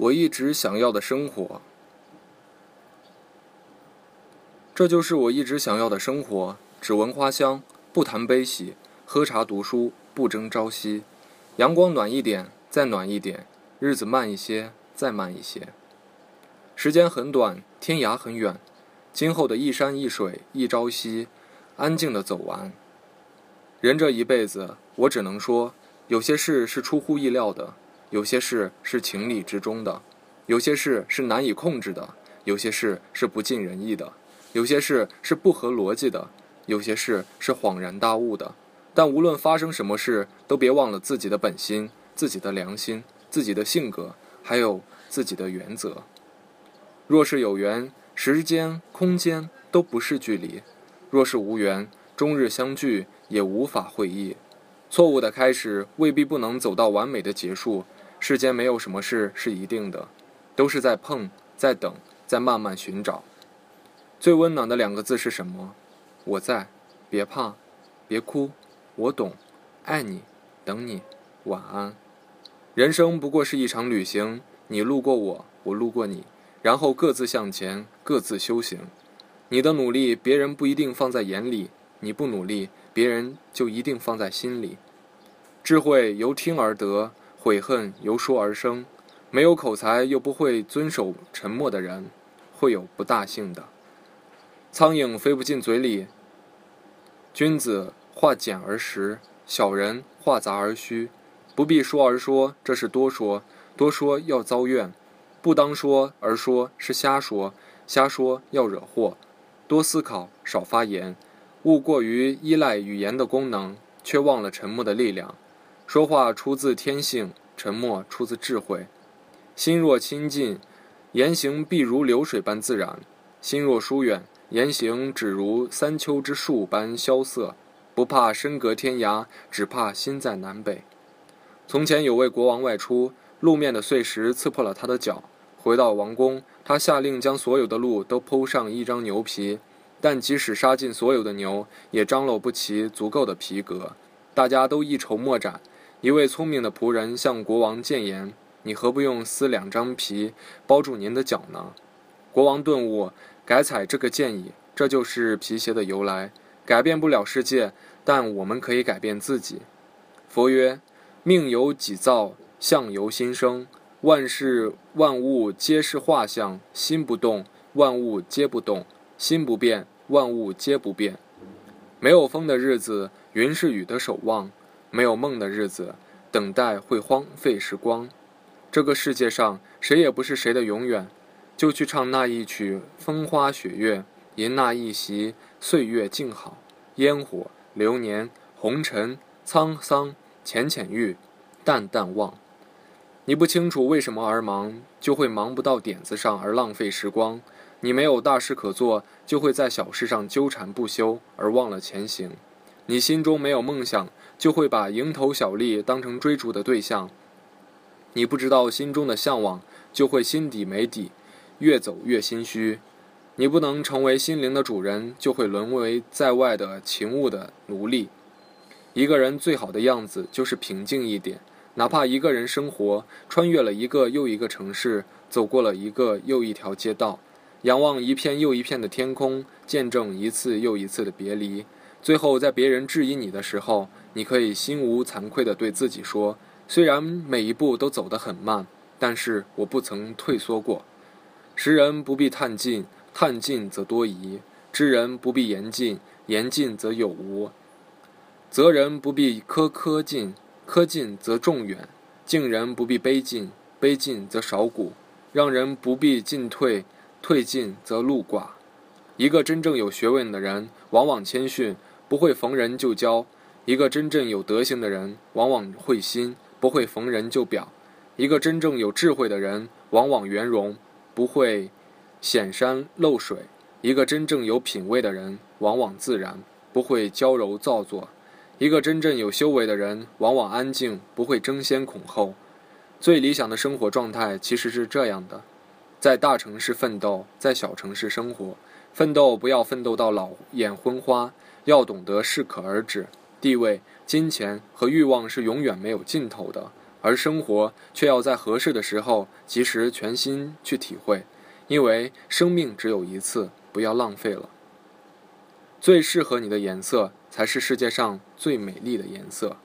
我一直想要的生活。这就是我一直想要的生活：只闻花香，不谈悲喜；喝茶读书，不争朝夕。阳光暖一点，再暖一点；日子慢一些，再慢一些。时间很短，天涯很远，今后的一山一水一朝夕，安静的走完。人这一辈子，我只能说，有些事是出乎意料的，有些事是情理之中的，有些事是难以控制的，有些事是不尽人意的。有些事是不合逻辑的，有些事是恍然大悟的。但无论发生什么事，都别忘了自己的本心、自己的良心、自己的性格，还有自己的原则。若是有缘，时间、空间都不是距离；若是无缘，终日相聚也无法会意。错误的开始未必不能走到完美的结束。世间没有什么事是一定的，都是在碰、在等、在慢慢寻找。最温暖的两个字是什么？我在，别怕，别哭，我懂，爱你，等你，晚安。人生不过是一场旅行，你路过我，我路过你，然后各自向前，各自修行。你的努力，别人不一定放在眼里；你不努力，别人就一定放在心里。智慧由听而得，悔恨由说而生。没有口才又不会遵守沉默的人，会有不大幸的。苍蝇飞不进嘴里。君子化简而实，小人化杂而虚。不必说而说，这是多说；多说要遭怨。不当说而说是瞎说，瞎说要惹祸。多思考，少发言。勿过于依赖语言的功能，却忘了沉默的力量。说话出自天性，沉默出自智慧。心若亲近，言行必如流水般自然；心若疏远，言行只如三秋之树般萧瑟，不怕身隔天涯，只怕心在南北。从前有位国王外出，路面的碎石刺破了他的脚。回到王宫，他下令将所有的鹿都铺上一张牛皮，但即使杀尽所有的牛，也张罗不齐足够的皮革。大家都一筹莫展。一位聪明的仆人向国王谏言：“你何不用撕两张皮包住您的脚呢？”国王顿悟。改采这个建议，这就是皮鞋的由来。改变不了世界，但我们可以改变自己。佛曰：命由己造，相由心生。万事万物皆是画像，心不动，万物皆不动；心不变，万物皆不变。没有风的日子，云是雨的守望；没有梦的日子，等待会荒废时光。这个世界上，谁也不是谁的永远。就去唱那一曲风花雪月，吟那一席岁月静好，烟火流年红尘沧桑浅浅遇，淡淡忘。你不清楚为什么而忙，就会忙不到点子上而浪费时光；你没有大事可做，就会在小事上纠缠不休而忘了前行；你心中没有梦想，就会把蝇头小利当成追逐的对象；你不知道心中的向往，就会心底没底。越走越心虚，你不能成为心灵的主人，就会沦为在外的情物的奴隶。一个人最好的样子就是平静一点，哪怕一个人生活，穿越了一个又一个城市，走过了一个又一条街道，仰望一片又一片的天空，见证一次又一次的别离，最后在别人质疑你的时候，你可以心无惭愧地对自己说：虽然每一步都走得很慢，但是我不曾退缩过。识人不必探近，探近则多疑；知人不必言近，言近则有无；责人不必苛苛近，苛近则众远；敬人不必卑近，卑近则少古；让人不必进退，退尽则路寡。一个真正有学问的人，往往谦逊，不会逢人就教；一个真正有德行的人，往往会心，不会逢人就表；一个真正有智慧的人，往往圆融。不会显山露水。一个真正有品位的人，往往自然，不会娇柔造作；一个真正有修为的人，往往安静，不会争先恐后。最理想的生活状态其实是这样的：在大城市奋斗，在小城市生活。奋斗不要奋斗到老眼昏花，要懂得适可而止。地位、金钱和欲望是永远没有尽头的，而生活却要在合适的时候及时全心去体会，因为生命只有一次，不要浪费了。最适合你的颜色才是世界上最美丽的颜色。